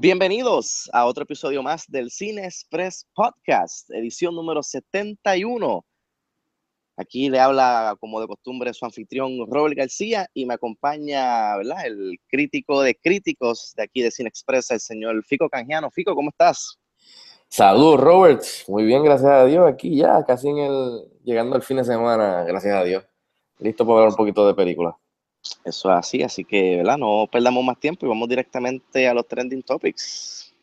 Bienvenidos a otro episodio más del Cine Express Podcast, edición número 71. Aquí le habla, como de costumbre, su anfitrión Robert García y me acompaña ¿verdad? el crítico de críticos de aquí de Cine Express, el señor Fico Canjiano. Fico, ¿cómo estás? Saludos, Robert. Muy bien, gracias a Dios. Aquí ya, casi en el, llegando al fin de semana, gracias a Dios. Listo para hablar un poquito de película. Eso es así, así que ¿verdad? no perdamos más tiempo y vamos directamente a los trending topics.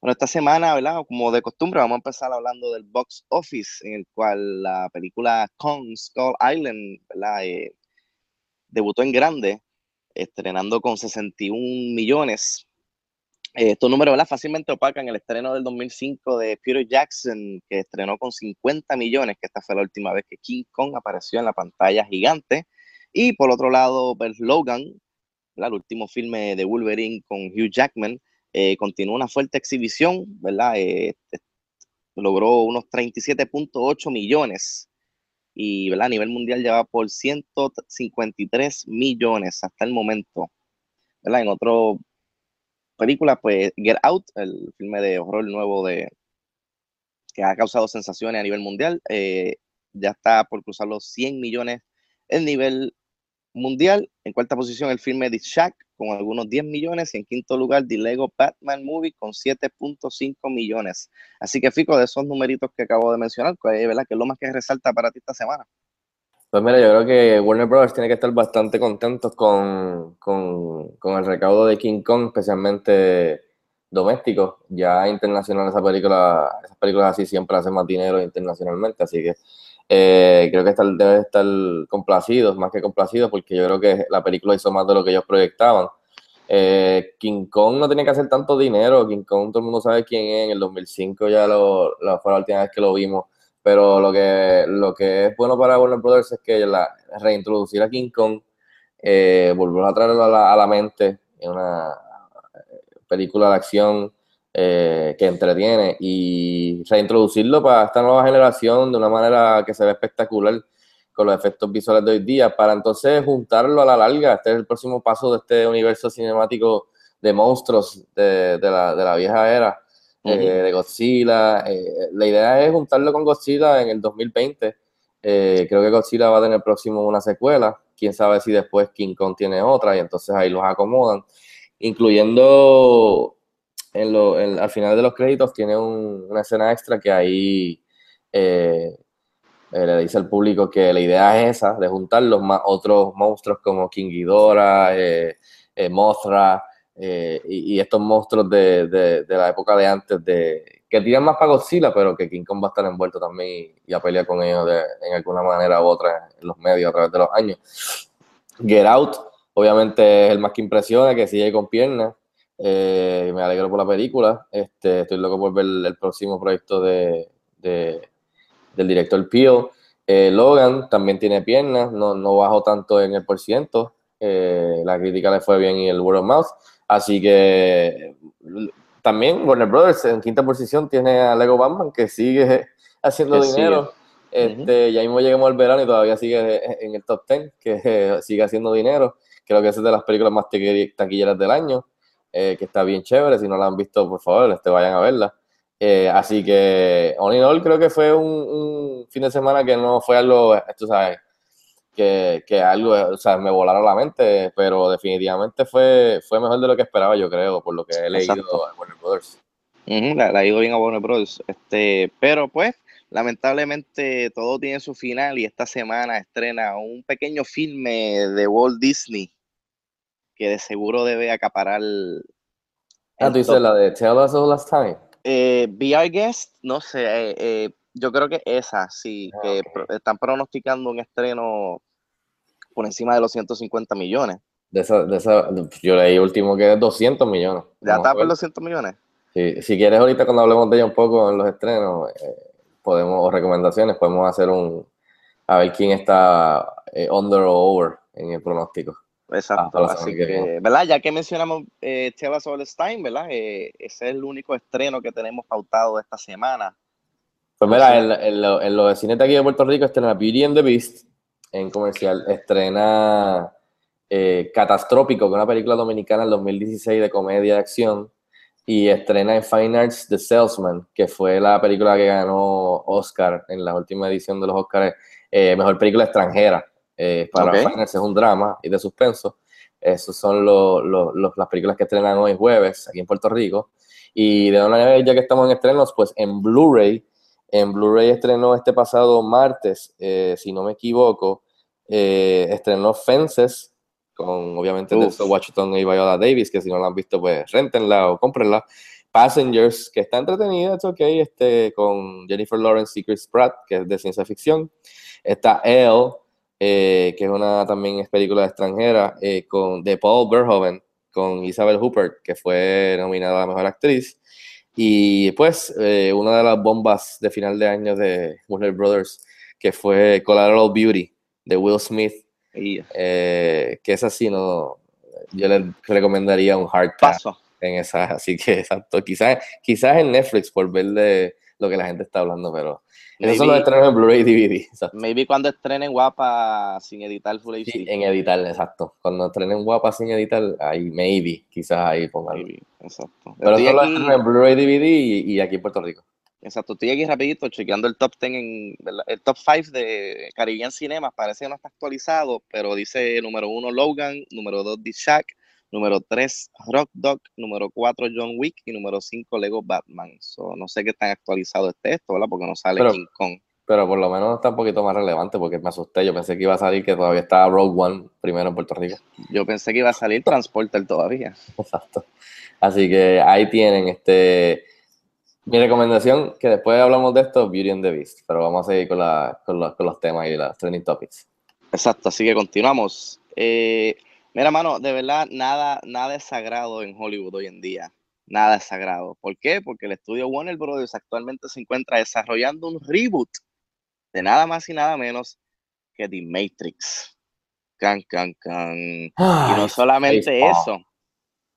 Bueno, esta semana, ¿verdad? como de costumbre, vamos a empezar hablando del box office, en el cual la película Kong Skull Island ¿verdad? Eh, debutó en grande, estrenando con 61 millones. Eh, estos números ¿verdad? fácilmente opacan el estreno del 2005 de Peter Jackson, que estrenó con 50 millones, que esta fue la última vez que King Kong apareció en la pantalla gigante. Y por otro lado, pues, Logan, el último filme de Wolverine con Hugh Jackman, eh, continuó una fuerte exhibición, ¿verdad? Eh, logró unos 37.8 millones y ¿verdad? a nivel mundial ya va por 153 millones hasta el momento. ¿verdad? En otra película, pues Get Out, el filme de horror nuevo de, que ha causado sensaciones a nivel mundial, eh, ya está por cruzar los 100 millones el nivel mundial. En cuarta posición el filme The Shack con algunos 10 millones y en quinto lugar The Lego Batman Movie con 7.5 millones. Así que Fico, de esos numeritos que acabo de mencionar, ¿verdad? ¿Qué es lo más que resalta para ti esta semana? Pues mira, yo creo que Warner Bros. tiene que estar bastante contentos con, con, con el recaudo de King Kong, especialmente doméstico. Ya internacional esa película, esas películas así siempre hacen más dinero internacionalmente, así que eh, creo que estar, debe estar complacidos, más que complacidos, porque yo creo que la película hizo más de lo que ellos proyectaban. Eh, King Kong no tenía que hacer tanto dinero, King Kong todo el mundo sabe quién es, en el 2005 ya lo, lo fue la última vez que lo vimos, pero lo que, lo que es bueno para Warner Brothers es que reintroducir a King Kong, eh, volver a traerlo a la, a la mente en una película de acción eh, que entretiene y reintroducirlo para esta nueva generación de una manera que se ve espectacular con los efectos visuales de hoy día, para entonces juntarlo a la larga. Este es el próximo paso de este universo cinemático de monstruos de, de, la, de la, vieja era, uh -huh. eh, de Godzilla. Eh, la idea es juntarlo con Godzilla en el 2020. Eh, creo que Godzilla va a tener próximo una secuela. Quién sabe si después King Kong tiene otra y entonces ahí los acomodan, incluyendo en lo, en, al final de los créditos tiene un, una escena extra que ahí eh, eh, le dice al público que la idea es esa, de juntar los más otros monstruos como King Ghidorah, eh, Mothra y, estos monstruos de, la época de antes, de que tiran más para Godzilla, pero que King Kong va a estar envuelto también y, a pelear con ellos en alguna manera u otra en los medios a través de los años. Get Out, obviamente es el más que impresiona, que sigue con piernas. Eh, me alegro por la película. Este, estoy loco por ver el, próximo proyecto de, de del director Peel. Eh, Logan también tiene piernas, no, no bajó tanto en el por ciento. Eh, la crítica le fue bien y el word of mouth. Así que también Warner Brothers en quinta posición tiene a Lego Batman que sigue haciendo que dinero. Sigue. Este, uh -huh. Ya mismo llegamos al verano y todavía sigue en el top 10, que sigue haciendo dinero. Creo que es de las películas más taquilleras del año eh, que está bien chévere. Si no la han visto, por favor, este, vayan a verla. Eh, así que, all in all, creo que fue un, un, fin de semana que no fue algo, tú sabes, que, que algo, o sea, me volaron la mente, pero definitivamente fue, fue mejor de lo que esperaba, yo creo, por lo que he leído Exacto. a Warner Brothers. Uh -huh, la, la, ido bien a Warner Brothers. Este, pero pues, lamentablemente todo tiene su final y esta semana estrena un pequeño filme de Walt Disney que de seguro debe acaparar. Ah, tú dices la de Tell Us All Last Time. Eh, VR Guest, no sé, eh, eh, yo creo que esa, sí, ah, que okay. están pronosticando un estreno por encima de los 150 millones. De esa, de esa, yo leí último que es 200 millones. ¿Ya está por los 200 millones? Sí, si quieres ahorita cuando hablemos de ella un poco en los estrenos, eh, podemos, o recomendaciones, podemos hacer un, a ver quién está eh, under o over en el pronóstico. Exacto, Ah, así que. ¿verdad? Ya que mencionamos eh, of Stein, ¿verdad? Eh, ese es el único estreno que tenemos pautado esta semana. Pues mira, en lo- en los cines de aquí de Puerto Rico estrena Beauty and the Beast en comercial, estrena eh, Catastrópico, que es una película dominicana del 2016 de comedia de acción, y estrena en Fine Arts The Salesman, que fue la película que ganó Oscar en la última edición de los Oscars, eh, mejor película extranjera. Eh, para Ok. Fine Arts es un drama y de suspenso. Esos son los- los- los- las películas que estrenan hoy jueves aquí en Puerto Rico. Y de una vez, ya que estamos en estrenos, pues en Blu-ray, en Blu-ray estrenó este pasado martes, eh, si no me equivoco, eh, estrenó Fences, con obviamente. Denzel Washington y Viola Davis, que si no la han visto, pues rentenla o cómprenla. Passengers, que está entretenida, es ok, este, con Jennifer Lawrence y Chris Pratt, que es de ciencia ficción. Está Elle, eh, que es una también es película extranjera, eh, con, de Paul Verhoeven, con Isabel Huppert, que fue nominada a la mejor actriz. Y pues eh, una de las bombas de final de año de Warner Brothers, que fue Collateral Beauty, de Will Smith, Y eh, que es así, no, yo le recomendaría un hard pass paso. en esa, así que exacto, quizás, quizás en Netflix por ver de lo que la gente está hablando, pero esos son los Maybe, estrenos en Blu-ray DVD, exacto. maybe cuando estrenen Guapa sin editar Full HD. Sí, en editar, exacto. Cuando estrenen guapa sin editar, ahí maybe, quizás ahí pongan. Maybe, exacto. Pero Estoy eso lo aquí- estrenan en Blu-ray DVD y, y aquí en Puerto Rico. Exacto, estoy aquí rapidito chequeando el top 10 en el top 5 de Caribbean Cinemas, parece que no está actualizado, pero dice número 1 Logan, número 2 The Shack, número 3 Rock Dog, número 4 John Wick y número 5 Lego Batman. So, no sé qué tan actualizado esté esto, ¿verdad? Porque no sale Pero- King Kong. Pero por lo menos está un poquito más relevante porque me asusté. Yo pensé que iba a salir que todavía estaba Rogue One primero en Puerto Rico. Yo pensé que iba a salir Transporter todavía. Exacto. Así que ahí tienen este mi recomendación, que después hablamos de esto, Beauty and the Beast. Pero vamos a seguir con, la, con, los, con los temas y las trending topics. Exacto, así que continuamos. Eh, mira, mano, de verdad, nada, nada es sagrado en Hollywood hoy en día. Nada es sagrado. ¿Por qué? Porque el estudio Warner Brothers actualmente se encuentra desarrollando un reboot de nada más y nada menos que The Matrix. Can, can, can. Y no solamente eso,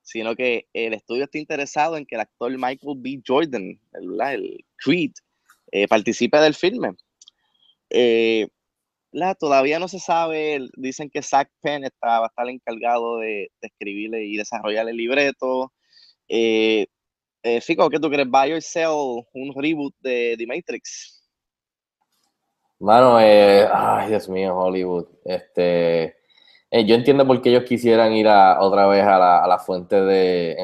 sino que el estudio está interesado en que el actor Michael B. Jordan, el, el Creed, eh, participe del filme. Eh, la, todavía no se sabe, dicen que Zach Penn está, va a estar encargado de, escribirle y desarrollar el libreto. Eh, eh, Fico, ¿qué tú crees? ¿Buy or sell un reboot de The Matrix? Mano, eh, ay, Dios mío, Hollywood. Este, eh, yo entiendo por qué ellos quisieran ir a, otra vez a la, a la fuente de,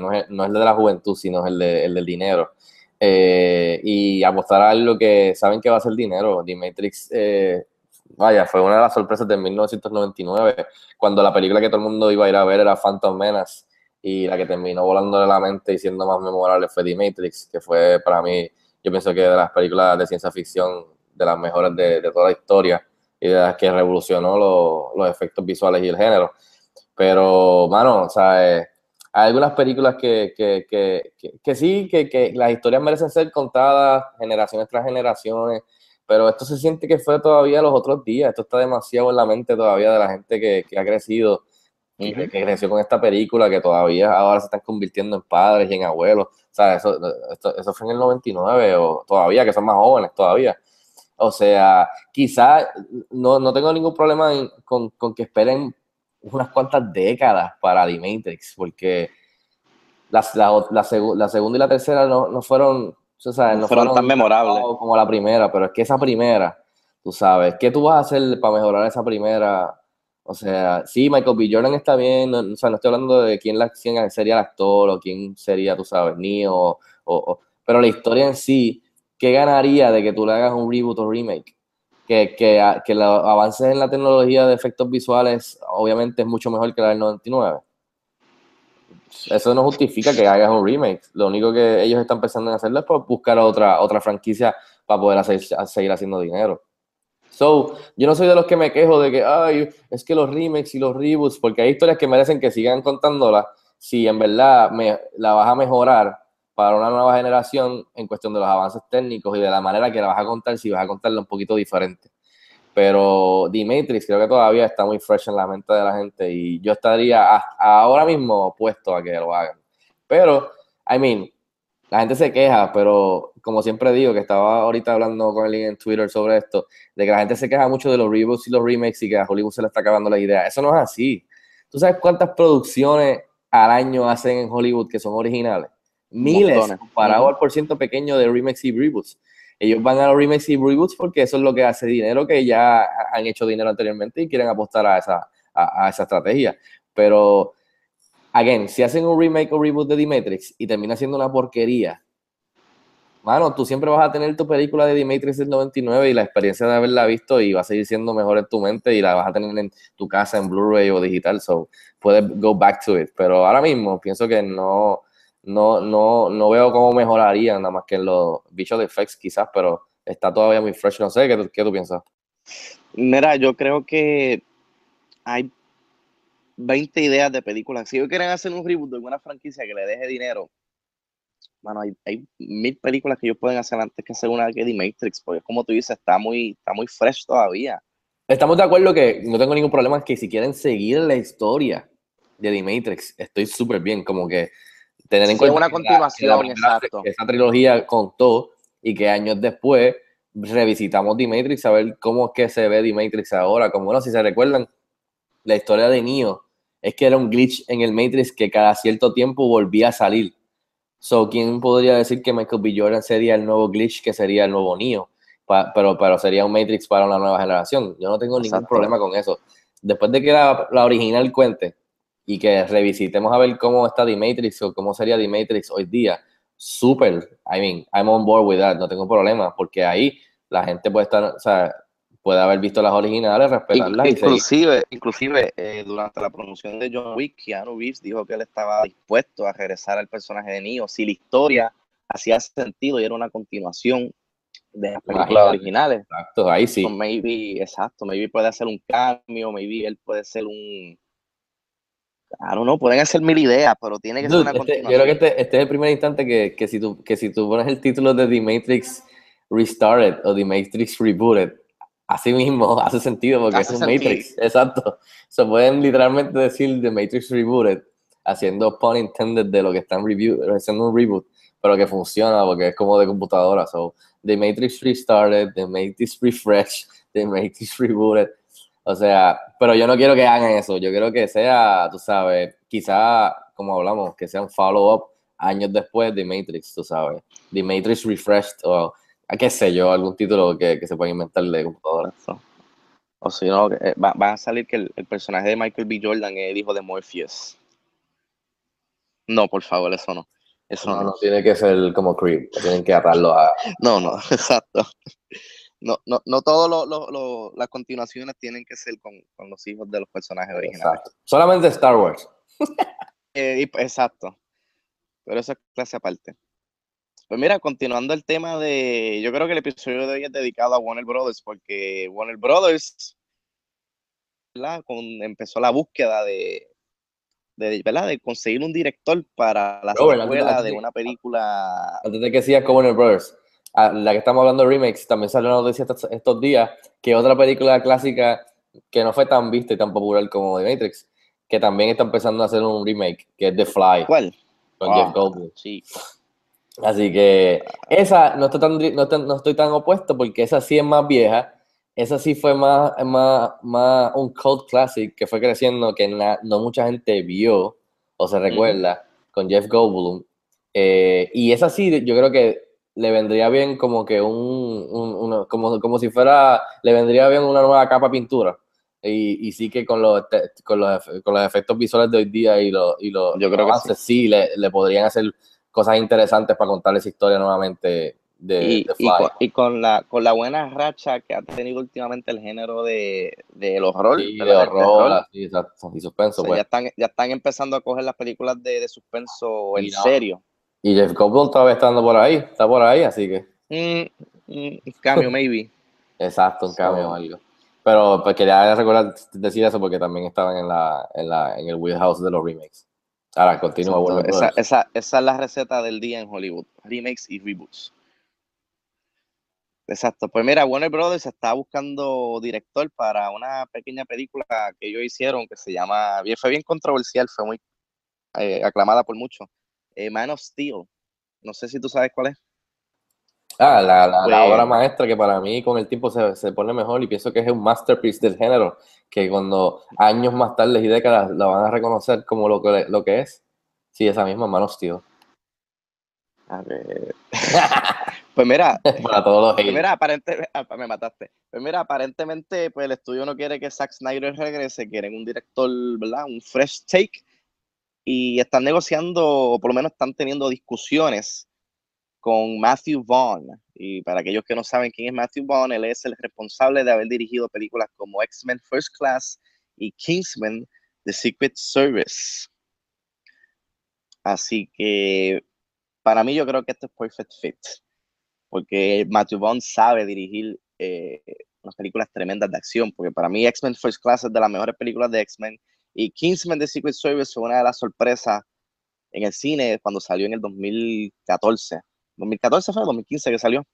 no, es, no es el de la juventud, sino el, de, el del dinero. Eh, y apostar a algo que saben que va a ser dinero. The Matrix, eh, vaya, fue una de las sorpresas de 1999, cuando la película que todo el mundo iba a ir a ver era Phantom Menace, y la que terminó volándole la mente y siendo más memorable fue The Matrix, que fue para mí, yo pienso que de las películas de ciencia ficción de las mejores de, toda la historia y de las que revolucionó lo- los efectos visuales y el género. Pero, mano, o sea, eh, hay algunas películas que, que, que, que, sí, que las historias merecen ser contadas generaciones tras generaciones, pero esto se siente que fue todavía los otros días, esto está demasiado en la mente todavía de la gente que, que ha crecido, Ujú. que creció con esta película, que todavía ahora se están convirtiendo en padres y en abuelos. O sea, eso, esto- eso fue en el 99 o todavía, que son más jóvenes todavía. O sea, quizás no, no tengo ningún problema en- con, con que esperen unas cuantas décadas para The Matrix, porque la, la segu- la segunda y la tercera no, no fueron, o sea, No fueron tan memorables. como la primera, pero es que esa primera, tú sabes, ¿qué tú vas a hacer para mejorar esa primera? O sea, sí, Michael B. Jordan está bien, no, o sea, no estoy hablando de quién, la, quién sería el actor o quién sería, tú sabes, Neo, o, o- pero la historia en sí, ¿qué ganaría de que tú le hagas un reboot o remake? Que, que, que los avances en la tecnología de efectos visuales obviamente es mucho mejor que la del 99. Eso no justifica que hagas un remake. Lo único que ellos están pensando en hacerlo es buscar otra, otra franquicia para poder hacer, seguir haciendo dinero. So, yo no soy de los que me quejo de que, ay, es que los remakes y los reboots, porque hay historias que merecen que sigan contándolas si en verdad la vas a mejorar para una nueva generación en cuestión de los avances técnicos y de la manera que la vas a contar, si vas a contarla un poquito diferente. Pero Matrix creo que todavía está muy fresh en la mente de la gente y yo estaría a- ahora mismo opuesto a que lo hagan. Pero, I mean, la gente se queja, pero como siempre digo, que estaba ahorita hablando con alguien en Twitter sobre esto, de que la gente se queja mucho de los reboots y los remakes y que a Hollywood se le está acabando la idea. Eso no es así. ¿Tú sabes cuántas producciones al año hacen en Hollywood que son originales? Miles, comparado al por ciento pequeño de remakes y reboots. Ellos van a los remakes y reboots porque eso es lo que hace dinero, que ya han hecho dinero anteriormente y quieren apostar a esa, a, a esa estrategia. Pero, again, si hacen un remake o reboot de The Matrix y termina siendo una porquería, mano, tú siempre vas a tener tu película de The Matrix del 99 y la experiencia de haberla visto y va a seguir siendo mejor en tu mente y la vas a tener en tu casa en Blu-ray o digital, so puedes go back to it. Pero ahora mismo pienso que no, no, no, no veo cómo mejorarían, nada más que en los visual effects quizás, pero está todavía muy fresh. No sé, ¿qué, tú- qué tú piensas? Mira, yo creo que hay 20 ideas de películas. Si ellos quieren hacer un reboot de alguna franquicia que le deje dinero, bueno, hay, hay mil películas que ellos pueden hacer antes que hacer una que The Matrix, porque como tú dices, está muy, está muy fresh todavía. Estamos de acuerdo que no tengo ningún problema que si quieren seguir la historia de The Matrix, estoy súper bien, como que tener en Sí, cuenta una que la- continuación, que la primera- exacto. que esa trilogía contó y que años después revisitamos The Matrix a ver cómo es que se ve The Matrix ahora, como bueno, si se recuerdan, la historia de Neo es que era un glitch en el Matrix que cada cierto tiempo volvía a salir. So, ¿quién podría decir que Michael B. Jordan sería el nuevo glitch que sería el nuevo Neo? Pa- pero, pero sería un Matrix para una nueva generación. Yo no tengo ningún Exacto. problema con eso. Después de que la, la original cuente y que revisitemos a ver cómo está The Matrix o cómo sería The Matrix hoy día, súper. I mean, I'm on board with that. No tengo problema porque ahí la gente puede estar, o sea, puede haber visto las originales, respetarlas y seguir. Inclusive, inclusive eh, durante la promoción de John Wick, Keanu Reeves dijo que él estaba dispuesto a regresar al personaje de Neo si la historia hacía sentido y era una continuación de las películas originales. Exacto, ahí sí. So, maybe, exacto, maybe puede hacer un cambio, maybe él puede ser un... I don't know, pueden hacer mil ideas, pero tiene que ser Dude, una este- yo continuación. creo que este, este es el primer instante que, que si tú, que si tú pones el título de The Matrix Restarted o The Matrix Rebooted, así mismo hace sentido porque Hace es un sentido. Matrix. Exacto. Se pueden literalmente decir The Matrix Rebooted, haciendo pun intended de lo que están review, haciendo un reboot, pero que funciona porque es como de computadora. So, The Matrix Restarted, The Matrix Refresh, The Matrix Rebooted. O sea, pero yo no quiero que hagan eso. Yo quiero que sea, tú sabes, quizá, como hablamos, que sea un follow-up años después de Matrix, tú sabes. The Matrix Refreshed o qué sé yo, algún título que, que se pueda inventar de computadora. O si no, eh, va, va a salir que el, el personaje de Michael B. Jordan es el hijo de Morpheus. No, por favor, eso no. Eso No, no. no tiene que ser como Creed, tienen que atarlo a... No, no, exacto. No, no, no todas las continuaciones tienen que ser con, con los hijos de los personajes originales. Exacto. Solamente Star Wars. Eh, y- exacto. Pero eso es clase aparte. Pues mira, continuando el tema de. Yo creo que el episodio de hoy es dedicado a Warner Brothers, porque Warner Brothers ¿verdad? Con, empezó la búsqueda de, de, ¿verdad? de conseguir un director para la Robert, secuela antes de- una película. Antes de que sigas con Warner Brothers, a la que estamos hablando de remakes, también salió una noticia estos, estos días que otra película clásica que no fue tan vista y tan popular como The Matrix, que también está empezando a hacer un remake, que es The Fly, ¿Cuál? con Ah, Jeff Goldblum. Sí. Así que esa no, está tan, no, estoy tan opuesto porque esa sí es más vieja. Esa sí fue más, más, más un cult classic que fue creciendo que na- no mucha gente vio o se recuerda con Jeff Goldblum. Eh, y esa sí, yo creo que le vendría bien como que un, un- como, como si fuera, le vendría bien una nueva capa de pintura. Y, y sí que con los, con los, con los efectos visuales de hoy día y los, y los, Yo creo que sí, le, le podrían hacer cosas interesantes para contar esa historia nuevamente de, Y, de y Fly. con, y con la, con la buena racha que ha tenido últimamente el género de, del horror, Sí, de. Del horror, exacto, y O suspenso, sea, pues. ya, están, ya están empezando a coger las películas de, de suspenso en no. serio. Y Jeff Goldblum todavía está andando por ahí, está por ahí, así que, Mm, mm, un cambio, maybe. exacto, un cambio o algo. Pero pues quería recordar, decir eso porque también estaban en la, en la, en el wheelhouse de los remakes. Ahora continúa Warner esa, Brothers. esa, esa es la receta del día en Hollywood. Remakes y reboots. Exacto. Pues mira, Warner Brothers está buscando director para una pequeña película que ellos hicieron que se llama, fue bien controversial, fue muy eh, aclamada por muchos. Eh, Man of Steel. No sé si tú sabes cuál es. Ah, la, la- la Pues- obra maestra que para mí con el tiempo se, se pone mejor y pienso que es un masterpiece del género, que cuando años más tarde y décadas la van a reconocer como lo que, lo que es. Sí, esa misma Man of Steel. A ver. Pues mira, Para todos los Pues mira, aparentemente, me mataste. Pues mira, aparentemente, pues el estudio no quiere que Zack Snyder regrese, quieren un director, ¿verdad? Un fresh take. Y están negociando, o por lo menos están teniendo discusiones con Matthew Vaughn. Y para aquellos que no saben quién es Matthew Vaughn, él es el responsable de haber dirigido películas como X-Men First Class y Kingsman The Secret Service. Así que para mí yo creo que esto es perfect fit porque Matthew Vaughn sabe dirigir eh, unas películas tremendas de acción, porque para mí X-Men First Class es de las mejores películas de X-Men, y Kingsman The Secret Service fue una de las sorpresas en el cine cuando salió en el 2014. 2014 fue, 2015 que salió.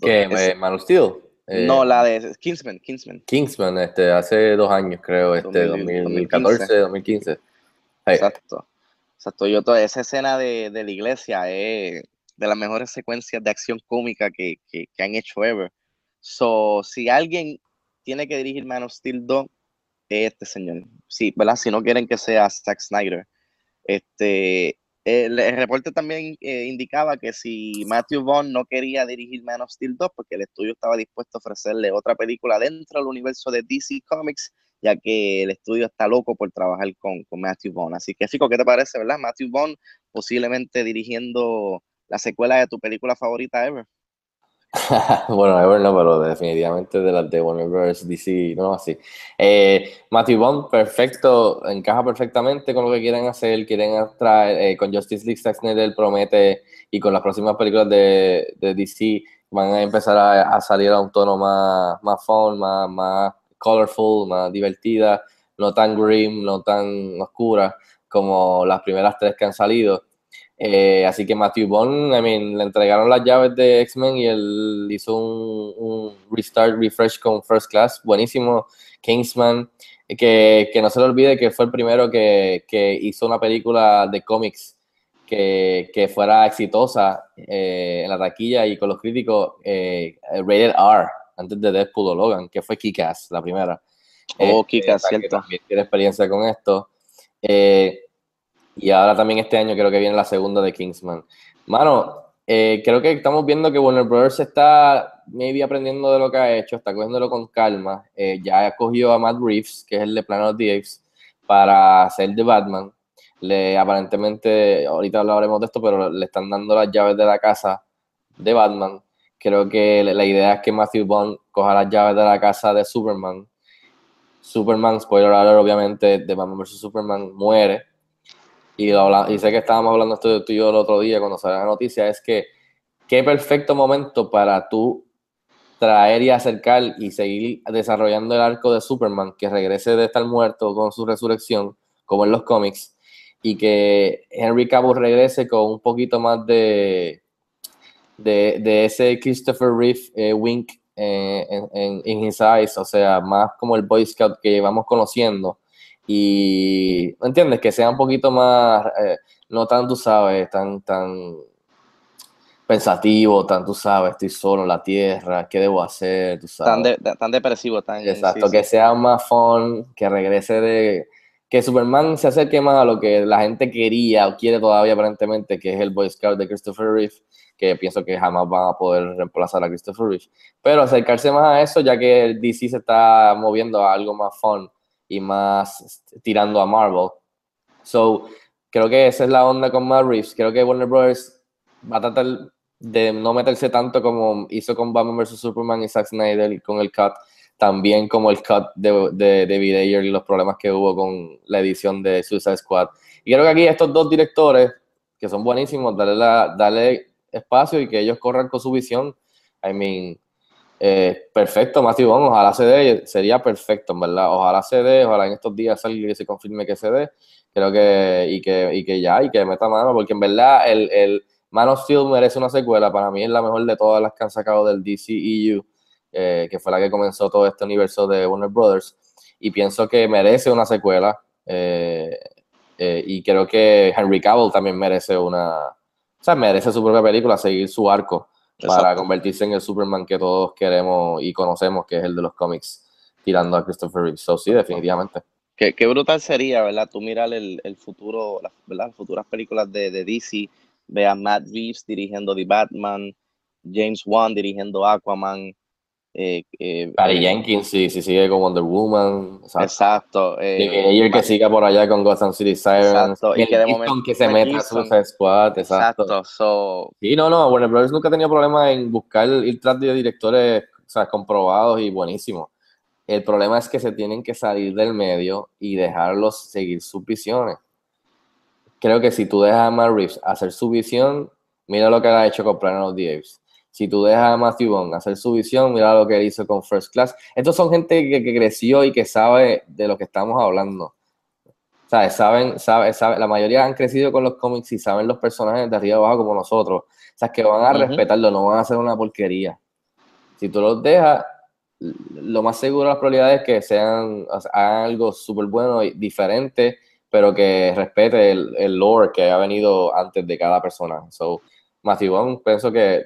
Ese- eh, Man of Steel. eh, no, la de Kingsman, Kingsman. Kingsman, este, hace dos años creo, este, 2000, 2014, 2015. Hey, Exacto. Exacto. Yo toda esa escena de, de la iglesia es de las mejores secuencias de acción cómica que, que, que han hecho ever. So, si alguien tiene que dirigir Man of Steel 2, es este señor. Sí, ¿verdad? Si no quieren que sea Zack Snyder. Este, el, reporte también eh, indicaba que si Matthew Vaughn no quería dirigir Man of Steel 2, porque el estudio estaba dispuesto a ofrecerle otra película dentro del universo de DC Comics, ya que el estudio está loco por trabajar con, con Matthew Vaughn. Así que, Fico, ¿qué te parece, verdad? Matthew Vaughn posiblemente dirigiendo la secuela de tu película favorita ever. bueno, Ever no, pero definitivamente de las de Warner Bros. DC, no así. Eh, Matthew Bond, perfecto, encaja perfectamente con lo que quieren hacer, quieren traer, eh, con Justice League, Zack Snyder promete, y con las próximas películas de, de DC van a empezar a, salir a un tono más, más fun, más, más colorful, más divertida, no tan grim, no tan oscura como las primeras tres que han salido. Eh, así que Matthew Bond, I mean, le entregaron las llaves de X-Men y él hizo un, un restart, refresh con First Class, buenísimo. Kingsman, eh, que, que no se le olvide que fue el primero que, que hizo una película de cómics que, que fuera exitosa eh, en la taquilla y con los críticos, eh, rated R, antes de Deadpool o Logan, que fue Kick-Ass, la primera. Oh, que cierto. tiene experiencia con esto. Eh, y ahora también este año creo que viene la segunda de Kingsman. Mano, eh, creo que estamos viendo que Warner Bros. está maybe aprendiendo de lo que ha hecho, está cogiéndolo con calma. Eh, ya cogió a Matt Reeves, que es el de Planet of the para hacer de Batman. Le, aparentemente, ahorita hablaremos de esto, pero le están dando las llaves de la casa de Batman. Creo que la idea es que Matthew Bond coja las llaves de la casa de Superman. Superman, spoiler alert, obviamente, de Batman vs. Superman, muere. Y, lo habla- y sé que estábamos hablando esto tú y yo el otro día cuando salió la noticia, es que qué perfecto momento para tú traer y acercar y seguir desarrollando el arco de Superman, que regrese de estar muerto con su resurrección, como en los cómics, y que Henry Cavill regrese con un poquito más de, de, de ese Christopher Reeve eh, wink eh, en, en, in his eyes, o sea, más como el Boy Scout que llevamos conociendo. Y, ¿me entiendes? Que sea un poquito más, eh, no tan, tú sabes, tan, tan pensativo, tan, tú sabes, estoy solo en la tierra, ¿qué debo hacer? Tú sabes. Tan, de- tan depresivo, tan... Exacto, sí, que sí. sea más fun, que regrese de. Que Superman se acerque más a lo que la gente quería o quiere todavía aparentemente, que es el Boy Scout de Christopher Reeve, que pienso que jamás van a poder reemplazar a Christopher Reeve. Pero acercarse más a eso, ya que el DC se está moviendo a algo más fun y más tirando a Marvel. So, creo que esa es la onda con Matt. Creo que Warner Bros. va a tratar de no meterse tanto como hizo con Batman vs. Superman y Zack Snyder con el cut, también como el cut de, de David Ayer y los problemas que hubo con la edición de Suicide Squad. Y creo que aquí estos dos directores, que son buenísimos, darle, la, darle espacio y que ellos corran con su visión. I mean, Eh, perfecto, Matthew Vaughn, ojalá se dé, sería perfecto, en verdad. Ojalá se dé, ojalá en estos días salga y se confirme que se dé. Creo que, y que, y que ya, y que meta mano, porque en verdad el, el Man of Steel merece una secuela. Para mí es la mejor de todas las que han sacado del DCEU, eh, que fue la que comenzó todo este universo de Warner Brothers. Y pienso que merece una secuela. Eh, y creo que Henry Cavill también merece una. O sea, merece su propia película, seguir su arco para convertirse en el Superman que todos queremos y conocemos, que es el de los cómics, tirando a Christopher Reeve. So, sí, definitivamente. Qué, qué brutal sería, ¿verdad? Tú mirar el, el futuro, las, ¿verdad? Las futuras películas de, de DC, ve a Matt Reeves dirigiendo The Batman, James Wan dirigiendo Aquaman, eh, eh, Patty eh, Jenkins, sí, sí, sigue con Wonder Woman. Exacto. Exacto. eh, Ayer que siga por allá con Gotham City Sirens. Exacto, y Mel que de momento- que se meta a. Suicide Squad. Exacto. Exacto. So, Sí, no, no, Warner Brothers nunca ha tenido problema en buscar ir tras de directores o sea, comprobados y buenísimos. El problema es que se tienen que salir del medio y dejarlos seguir sus visiones. Creo que si tú dejas a Matt Reeves hacer su visión, mira lo que ha hecho con Planet of the Apes. Si tú dejas a Matthew Vaughn hacer su visión, mira lo que él hizo con First Class. Estos son gente que, que creció y que sabe de lo que estamos hablando. ¿Sabes? Saben, sabe, sabe, la mayoría han crecido con los cómics y saben los personajes de arriba abajo como nosotros. O sea, que van a respetarlo, no van a hacer una porquería. Si tú los dejas, lo más seguro las probabilidades es que sean, o sea, hagan algo súper bueno y diferente, pero que respete el, el lore que ha venido antes de cada persona. So, Matthew Vaughn, pienso que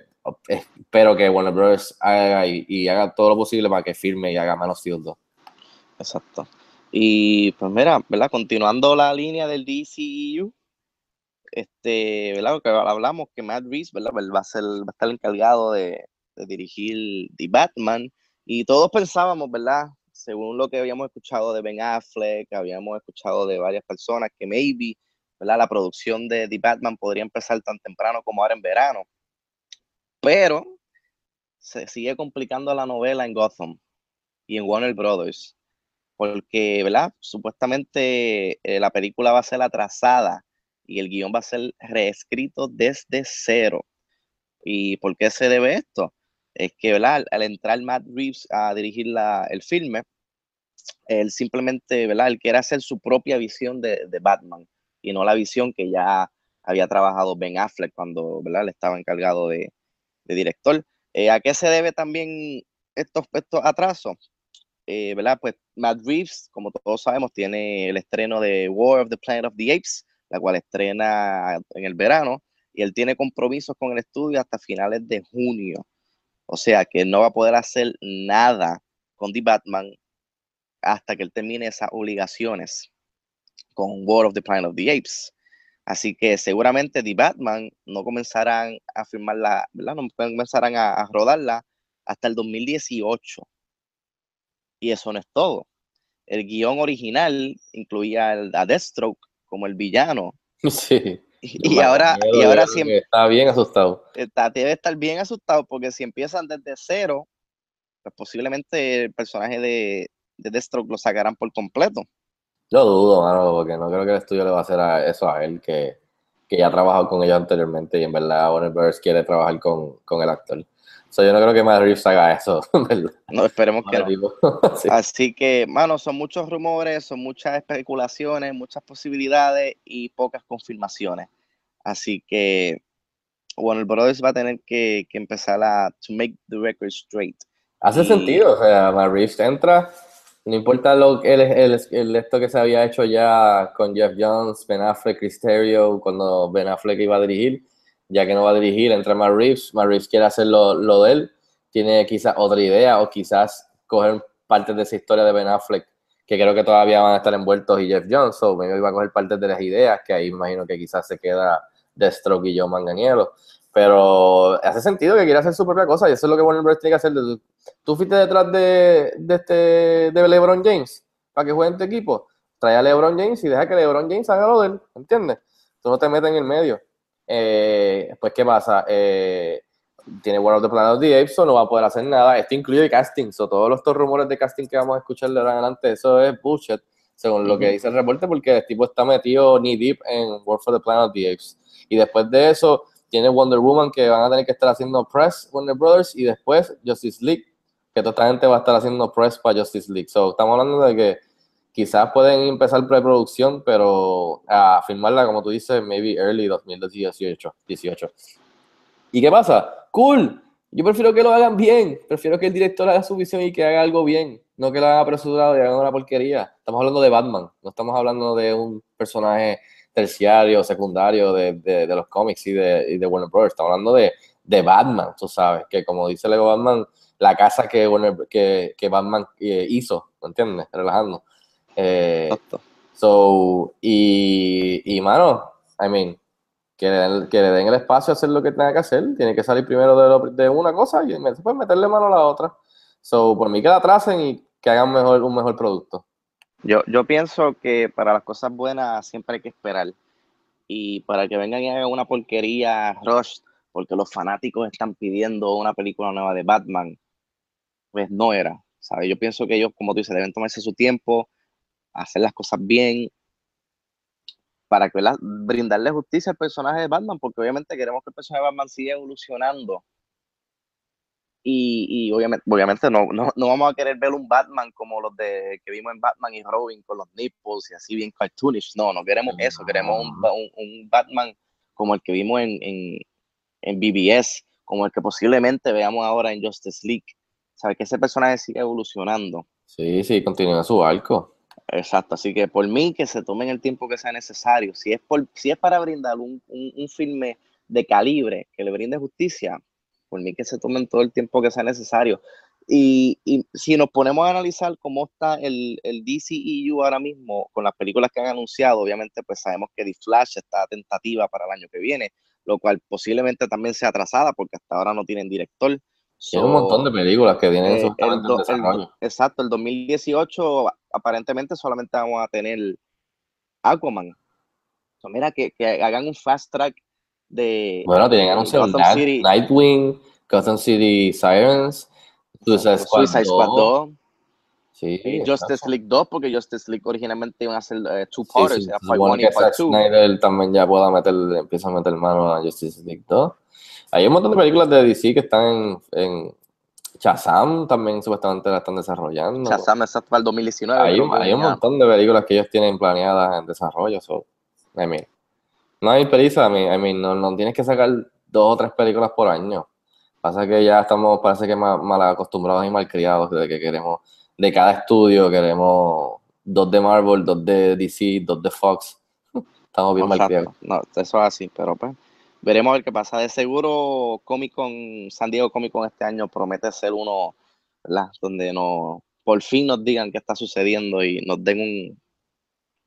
espero que Warner Bros. haga y, haga todo lo posible para que firme y haga Man of Steel 2. Exacto. Y pues mira, ¿verdad? Continuando la línea del DCEU, este, ¿verdad? Lo que hablamos que Matt Reeves, ¿verdad? Va a ser, va a estar encargado de, de dirigir The Batman. Y todos pensábamos, ¿verdad? Según lo que habíamos escuchado de Ben Affleck, habíamos escuchado de varias personas, que maybe, ¿verdad? La producción de The Batman podría empezar tan temprano como ahora en verano. Pero se sigue complicando la novela en Gotham y en Warner Brothers porque, ¿verdad? Supuestamente eh, la película va a ser atrasada y el guion va a ser reescrito desde cero. ¿Y por qué se debe esto? Es que, ¿verdad? Al, al entrar Matt Reeves a dirigir la, el filme, él simplemente, ¿verdad? Él quiere hacer su propia visión de, de Batman y no la visión que ya había trabajado Ben Affleck cuando, ¿verdad? Él estaba encargado de, de director. Eh, ¿A qué se debe también estos, estos atrasos? Eh, ¿verdad? Pues Matt Reeves, como todos sabemos, tiene el estreno de War of the Planet of the Apes, la cual estrena en el verano, y él tiene compromisos con el estudio hasta finales de junio. O sea que no va a poder hacer nada con The Batman hasta que él termine esas obligaciones con War of the Planet of the Apes. Así que seguramente The Batman no comenzarán a filmarla, ¿verdad? No comenzarán a, a rodarla hasta el 2018. Y eso no es todo. El guion original incluía a Deathstroke como el villano. Sí. Y, ahora, y ahora si que Está bien asustado. está, debe estar bien asustado porque si empiezan desde cero, pues posiblemente el personaje de, de Deathstroke lo sacarán por completo. Yo dudo, mano, porque no creo que el estudio le va a hacer a eso a él, que, que ya ha trabajado con ellos anteriormente y en verdad Warner Bros. quiere trabajar con, con el actor. So, yo no creo que Matt Reeves haga eso. No, esperemos que no. Sí. Así que, mano, son muchos rumores, son muchas especulaciones, muchas posibilidades y pocas confirmaciones. Así que Warner Brothers va a tener que, que empezar a to make the record straight. Hace Y- sentido, o sea, Matt Reeves entra, no importa lo, el, el, el- esto que se había hecho ya con Jeff Jones, Ben Affleck, Chris Terrio, cuando Ben Affleck iba a dirigir, ya que no va a dirigir, entra Matt Reeves, Matt Reeves quiere hacer lo, de él, tiene quizás otra idea o quizás coger partes de esa historia de Ben Affleck, que creo que todavía van a estar envueltos y Jeff Jones, o me iba a coger partes de las ideas, que ahí imagino que quizás se queda Deathstroke y Joe Manganiello, pero hace sentido que quiera hacer su propia cosa y eso es lo que Warner Bros. tiene que hacer. Tú fuiste detrás de, de, este, de LeBron James para que juegue en tu equipo. Trae a LeBron James y deja que LeBron James haga lo de él, ¿entiendes? Tú no te metes en el medio. Eh, pues, ¿qué pasa? Eh, tiene World of the Planet of the Apes, no va a poder hacer nada. Esto incluye casting, so todos los estos rumores de casting que vamos a escuchar de ahora en adelante, eso es bullshit, según lo que dice el reporte, porque el tipo está metido knee deep en World for the Planet of the Apes. Y después de eso, tiene Wonder Woman que van a tener que estar haciendo press Warner Brothers y después Justice League. que toda esta gente va a estar haciendo press para Justice League. So, estamos hablando de que quizás pueden empezar preproducción, pero a firmarla, como tú dices, maybe early 2018. 18. ¿Y qué pasa? Cool. Yo prefiero que lo hagan bien. Prefiero que el director haga su visión y que haga algo bien. No que lo haga apresurado y haga una porquería. Estamos hablando de Batman. No estamos hablando de un personaje terciario, secundario de, de, de los cómics y de, y de Warner Brothers. Estamos hablando de, de Batman, tú sabes. Que como dice Lego Batman, la casa que, Warner, que, que Batman eh, hizo. ¿Me entiendes? Relajando. Eh, Exacto. So, y, y mano, I mean, que le, den, que le den el espacio a hacer lo que tenga que hacer. Tiene que salir primero de, lo- de una cosa y después meterle mano a la otra. So, por mí que la tracen y que hagan mejor, un mejor producto. Yo, yo pienso que para las cosas buenas siempre hay que esperar. Y para que vengan una porquería rush, porque los fanáticos están pidiendo una película nueva de Batman, pues no era. ¿sabes? Yo pienso que ellos, como tú dices, deben tomarse su tiempo, hacer las cosas bien, para que, brindarle justicia al personaje de Batman, porque obviamente queremos que el personaje de Batman siga evolucionando. Y, y obviamente, obviamente no, no, no vamos a querer ver un Batman como los de que vimos en Batman y Robin con los nipples y así bien cartoonish. No, no queremos eso. Queremos un, un- un Batman como el que vimos en, en, en BBS, como el que posiblemente veamos ahora en Justice League. ¿Sabes? Que ese personaje siga evolucionando. Sí, sí, continúa su arco. Exacto, así que por mí que se tomen el tiempo que sea necesario. Si es, por, si es para brindar un, un, un filme de calibre que le brinde justicia, por mí que se tomen todo el tiempo que sea necesario. Y, y si nos ponemos a analizar cómo está el, el DCEU ahora mismo con las películas que han anunciado, obviamente pues sabemos que The Flash está tentativa para el año que viene, lo cual posiblemente también sea atrasada porque hasta ahora no tienen director. Tiene un montón de películas que tienen Eh, sus el do- en el exacto, el 2018 aparentemente solamente vamos a tener Aquaman. So, mira, que, que hagan un fast track de Bueno, tienen anunciado Nightwing, Gotham City Sirens, Suicide Squad, Squad 2. 2, Sí, y. Justice League 2, porque Justice League originalmente iban a ser eh, two Sí, parters, sí, era se part supone 1 y que part Zack 2. Snyder también ya pueda meter, empieza a meter mano a Justice League 2. Hay un montón de películas de DC que están en, en Shazam también supuestamente la están desarrollando. Shazam exacto para el 2019. hay, hay un montón de películas que ellos tienen planeadas en desarrollo. So, I mean, no hay prisa, I mean, I mean, no, no tienes que sacar dos o tres películas por año. Pasa que ya estamos, parece que mal, mal acostumbrados y malcriados de que queremos, de cada estudio queremos dos de Marvel, dos de DC, dos de Fox. Estamos bien Exacto. malcriados. No, eso es así, pero pues veremos a ver qué pasa. De seguro Comic Con, San Diego Comic Con este año promete ser uno, ¿verdad? Donde no, por fin nos digan qué está sucediendo y nos den un,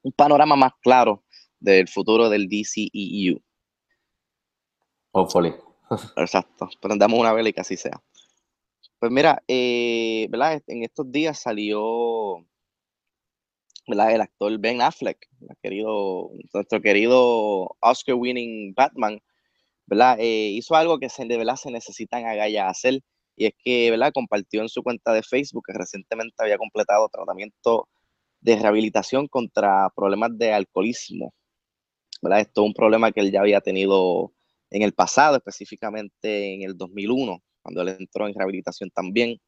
un panorama más claro del futuro del DCEU. Hopefully. Exacto, prendamos una vela y que así sea. Pues mira, eh, ¿verdad? En estos días salió, ¿verdad? El actor Ben Affleck, querido, nuestro querido Oscar-winning Batman, ¿verdad? Eh, hizo algo que se, de verdad se necesitan agallas hacer, y es que, ¿verdad? Compartió en su cuenta de Facebook que recientemente había completado tratamiento de rehabilitación contra problemas de alcoholismo, ¿verdad? Esto es un problema que él ya había tenido en el pasado, específicamente en el 2001, cuando él entró en rehabilitación también.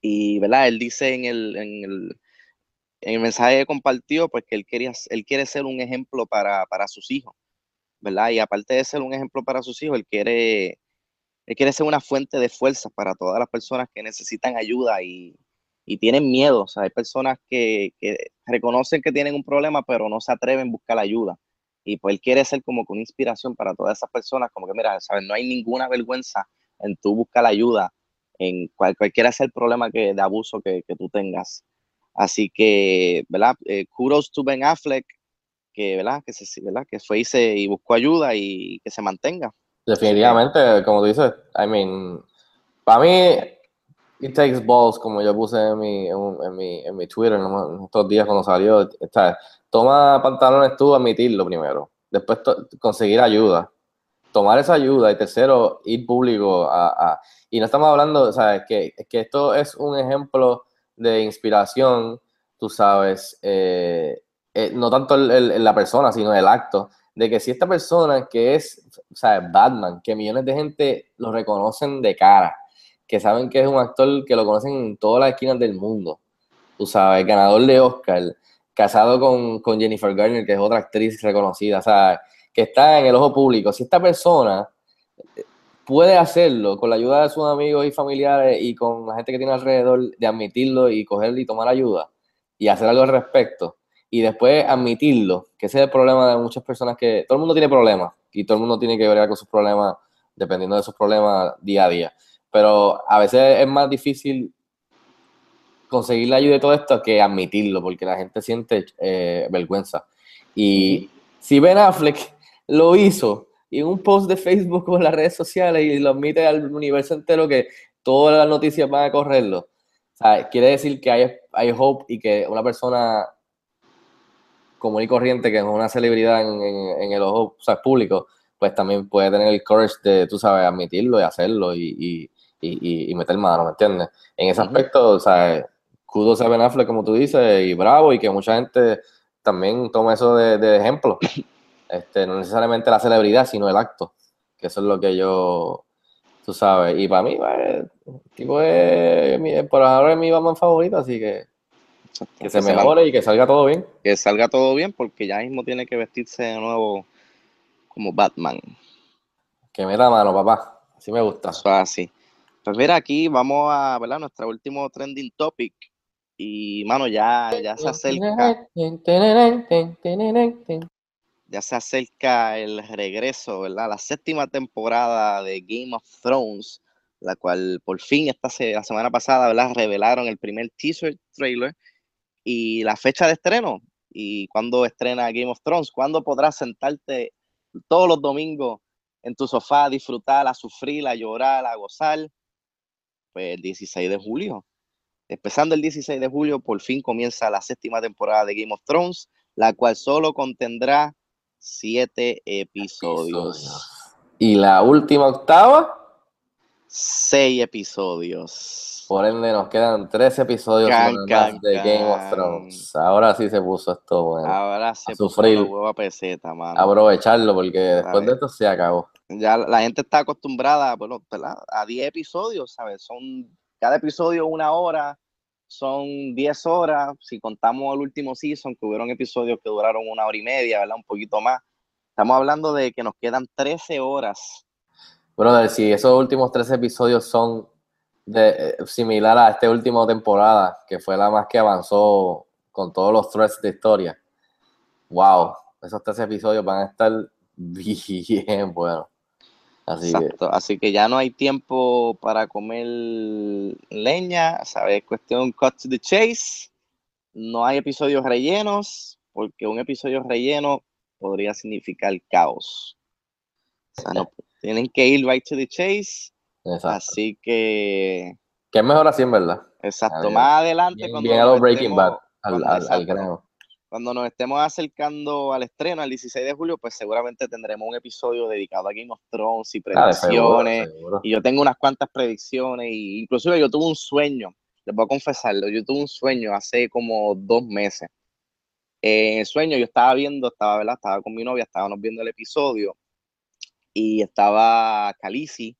Y, ¿verdad? Él dice en el, en el, en el mensaje que compartió, pues que él, quería, él quiere ser un ejemplo para, para sus hijos, ¿verdad? Y aparte de ser un ejemplo para sus hijos, él quiere, él quiere ser una fuente de fuerza para todas las personas que necesitan ayuda y, y tienen miedo. O sea, hay personas que, que reconocen que tienen un problema, pero no se atreven a buscar ayuda. Y pues él quiere ser como que una inspiración para todas esas personas, como que mira, ¿sabes? No hay ninguna vergüenza en tú buscar ayuda en cual, cualquiera sea el problema que, de abuso que, que tú tengas. Así que, ¿verdad? Eh, kudos to Ben Affleck, que, ¿verdad? Que, se, ¿verdad? que fue y, se, y buscó ayuda y que se mantenga. Definitivamente, como tú dices, I mean, para mí, it takes balls, como yo puse en mi, en, en mi, en mi Twitter en estos días cuando salió. Está, toma pantalones tú, admitirlo primero. Después conseguir ayuda. Tomar esa ayuda. Y tercero, ir público a... y no estamos hablando, o sea, que, que esto es un ejemplo de inspiración, tú sabes, eh, eh, no tanto el- la persona, sino el acto de que si esta persona que es, o sea, Batman, que millones de gente lo reconocen de cara, que saben que es un actor que lo conocen en todas las esquinas del mundo. Tú sabes, ganador de Oscar, casado con, con Jennifer Garner, que es otra actriz reconocida, o sea, que está en el ojo público. Si esta persona puede hacerlo con la ayuda de sus amigos y familiares y con la gente que tiene alrededor, de admitirlo y cogerlo y tomar ayuda y hacer algo al respecto, y después admitirlo, que ese es el problema de muchas personas que todo el mundo tiene problemas y todo el mundo tiene que ver con sus problemas dependiendo de sus problemas día a día. Pero a veces es más difícil conseguir la ayuda de todo esto que admitirlo, porque la gente siente eh, vergüenza. Y si Ben Affleck lo hizo y en un post de Facebook o en las redes sociales y lo admite al universo entero que todas las noticias van a correrlo, quiere decir que hay, hay hope y que una persona común y corriente, que es una celebridad en, el ojo público, pues también puede tener el courage de, tú sabes, admitirlo y hacerlo y, meter mano, ¿me entiendes? En ese aspecto, o sea, kudos a Ben Affleck, como tú dices, y bravo, y que mucha gente también toma eso de, ejemplo. Este, no necesariamente la celebridad, sino el acto, que eso es lo que yo, tú sabes, y para mí, pues, tipo es, por ahora es mi Batman favorito, así que que se mejore y que salga todo bien. Que salga todo bien porque ya mismo tiene que vestirse de nuevo como Batman. Que me da mano, papá. Así me gusta. Eso así. Pues mira, aquí vamos a, ¿verdad? Nuestro último trending topic. Y, mano, ya, ya se acerca. Ya se acerca el regreso, ¿verdad? La séptima temporada de Game of Thrones, la cual por fin esta la semana pasada, ¿verdad? Revelaron el primer teaser trailer y la fecha de estreno y cuándo estrena Game of Thrones, cuándo podrás sentarte todos los domingos en tu sofá disfrutar, a sufrir, llorar, gozar. Pues el 16 de julio. Empezando el 16 de julio, por fin comienza la séptima temporada de Game of Thrones, la cual solo contendrá siete episodios. ¿Y la última octava? Seis episodios. Por ende, nos quedan tres episodios de Game of Thrones. Ahora sí se puso esto bueno. Ahora se sufrir. a peseta, mano. Aprovecharlo, porque después de esto se acabó. Ya la gente está acostumbrada bueno, a 10 episodios, ¿sabes? Son cada episodio una hora, son 10 horas. Si contamos el último season, que hubieron episodios que duraron una hora y media, ¿verdad? Un poquito más. Estamos hablando de que nos quedan 13 horas. Bueno, si esos últimos 13 episodios son de, eh, similar a esta última temporada, que fue la más que avanzó con todos los threads de historia. Wow, esos tres episodios van a estar bien buenos. Así que, así que ya no hay tiempo para comer leña, ¿sabes? Cuestión cut to the chase. No hay episodios rellenos, porque un episodio relleno podría significar caos. O sea, no, tienen que ir right to the chase Así que. Que es mejor así, en verdad. Exacto. Más adelante. cuando Breaking Bad, al, Cuando nos estemos acercando al estreno, al 16 de julio, pues seguramente tendremos un episodio dedicado a Game of Thrones y ah, predicciones. Y yo tengo unas cuantas predicciones. Y inclusive yo tuve un sueño, les voy a confesarlo, yo tuve un sueño hace como dos meses. en el sueño yo estaba viendo, estaba, ¿verdad? Estaba con mi novia, estábamos viendo el episodio y estaba Khaleesi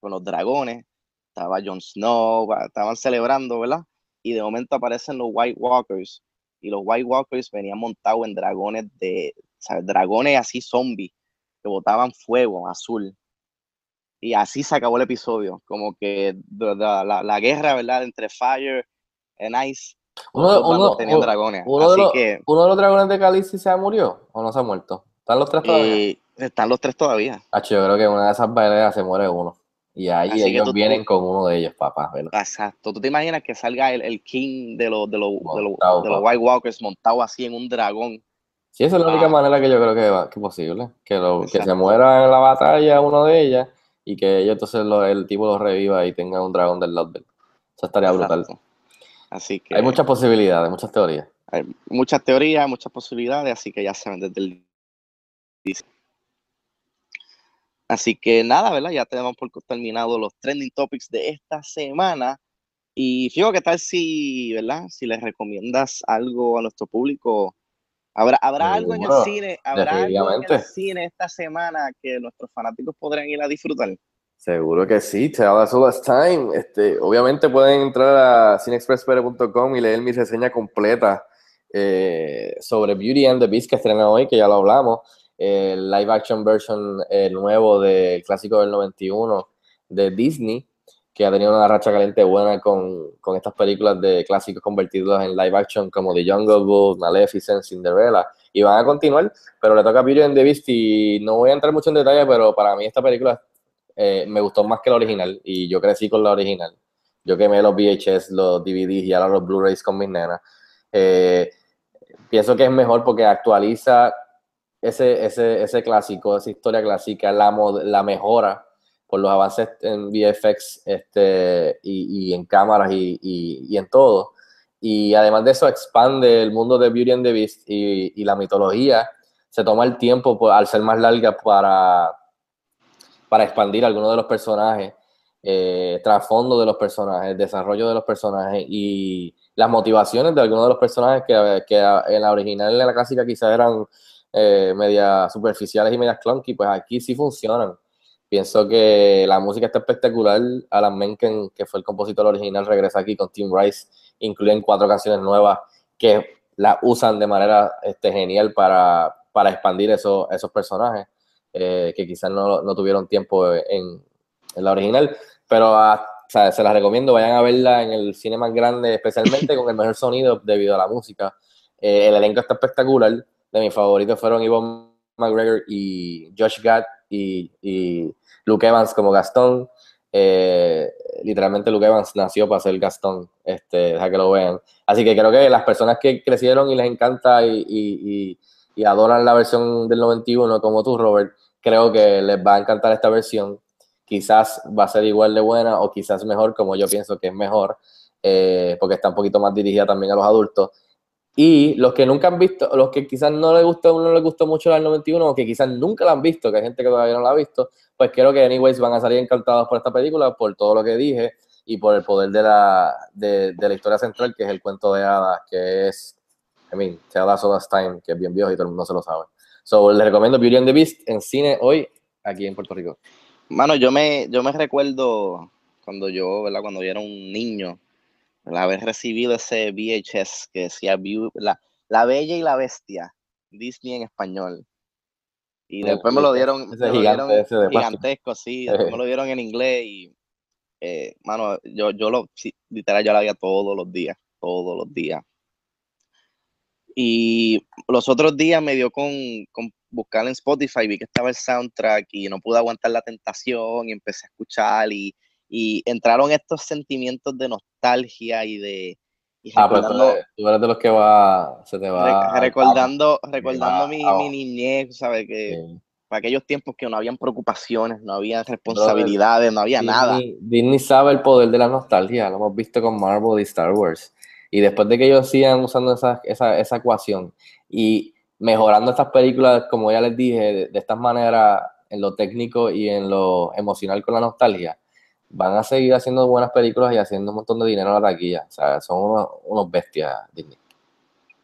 con los dragones, estaba Jon Snow, estaban celebrando, ¿verdad? Y de momento aparecen los White Walkers, y los White Walkers venían montados en dragones de, ¿sabes? Dragones así zombies, que botaban fuego azul. Y así se acabó el episodio, como que la, guerra, ¿verdad? Entre Fire and Ice. Uno, tenían dragones. Uno, de los, ¿Uno de los dragones de Calici se murió o no se ha muerto? ¿Están los tres todavía? Eh, están los tres todavía. yo creo que una de esas baileras se muere uno. Y ahí ellos vienen con uno de ellos, papá. Exacto. ¿Tú te imaginas que salga el, king de los, de, los, de, los, White Walkers montado así en un dragón? Sí, esa es la única manera que yo creo que, que es posible. Que, lo, que se muera en la batalla uno de ellas y que ellos entonces el tipo lo reviva y tenga un dragón del lado Eso estaría brutal. Así que... Hay muchas posibilidades, muchas teorías. Hay muchas teorías, muchas posibilidades, así que ya saben desde el Así que nada, ¿verdad? Ya tenemos por terminado los trending topics de esta semana. Y fijo, ¿qué tal si, ¿verdad? Si les recomiendas algo a nuestro público? ¿Habrá, habrá algo en el cine? ¿Habrá algo en el cine esta semana que nuestros fanáticos podrán ir a disfrutar? Seguro que sí, te da last time. Este, obviamente pueden entrar a cinexpresspere.com y leer mi reseña completa eh, sobre Beauty and the Beast que estrena hoy, que ya lo hablamos. El live action version eh, nuevo del clásico del 91 de Disney, que ha tenido una racha caliente buena con, con estas películas de clásicos convertidos en live action como The Jungle Book, Maleficent, Cinderella y van a continuar, pero le toca a Beauty and the Beast y no voy a entrar mucho en detalle, pero para mí esta película eh, me gustó más que la original y yo crecí con la original. Yo quemé los VHS, los DVDs y ahora los Blu-rays con mis nenas. Eh, pienso que es mejor porque actualiza ese, ese, ese clásico, esa historia clásica, la, la mejora por los avances en VFX este, y, y en cámaras y, y, y en todo y además de eso expande el mundo de Beauty and the Beast y, la mitología. Se toma el tiempo, pues, al ser más larga, para, para expandir algunos de los personajes, eh, trasfondo de los personajes, desarrollo de los personajes y las motivaciones de algunos de los personajes que, que en la original, en la clásica, quizás eran eh, media superficiales y medias clunky, pues aquí sí funcionan. Pienso que la música está espectacular. Alan Menken, que fue el compositor original, regresa aquí con Tim Rice incluyen cuatro canciones nuevas que la usan de manera este, genial para, para expandir esos, esos personajes eh, que quizás no, no, tuvieron tiempo en, en la original, pero ah, se las recomiendo, vayan a verla en el cine más grande, especialmente con el mejor sonido debido a la música. Eh, el elenco está espectacular, de mis favoritos fueron Yvonne McGregor y Josh Gad y, y Luke Evans como Gastón. Eh, literalmente Luke Evans nació para ser Gastón, este, deja que lo vean. Así que creo que las personas que crecieron y les encanta y, adoran la versión del 91 como tú, Robert, creo que les va a encantar esta versión. Quizás va a ser igual de buena o quizás mejor, como yo pienso que es mejor, eh, porque está un poquito más dirigida también a los adultos. Y los que nunca han visto, los que quizás no les gustó, no les gustó mucho la 91 o que quizás nunca la han visto, que hay gente que todavía no la ha visto, pues creo que anyways van a salir encantados por esta película, por todo lo que dije y por el poder de la, de, de la historia central, que es el cuento de hadas, que es, I mean, Tell Us Time, que es bien viejo y todo el mundo se lo sabe. So, les recomiendo Beauty and the Beast en cine hoy, aquí en Puerto Rico. Mano, yo me, yo me recuerdo cuando yo, ¿verdad? Cuando yo era un niño, haber recibido ese VHS que decía la, la Bella y la Bestia, Disney en español. Y después me lo dieron, me lo dieron gigantesco, sí, después me lo dieron en inglés y, eh, mano, yo, yo lo, literal, yo la veía todos los días, todos los días. Y los otros días me dio con, con buscar en Spotify, vi que estaba el soundtrack y no pude aguantar la tentación y empecé a escuchar y y entraron estos sentimientos de nostalgia y de... ah, pero tú eres, de los que va, se te va... recordando recordando mi, mi, niñez, ¿sabes? Que para aquellos tiempos que no habían preocupaciones, no había responsabilidades, no había nada. Disney sabe el poder de la nostalgia, lo hemos visto con Marvel y Star Wars. Y después de que ellos sigan usando esa, esa, esa ecuación y mejorando estas películas, como ya les dije, de, de esta manera en lo técnico y en lo emocional con la nostalgia, van a seguir haciendo buenas películas y haciendo un montón de dinero a la taquilla. O sea, son unos, bestias Disney.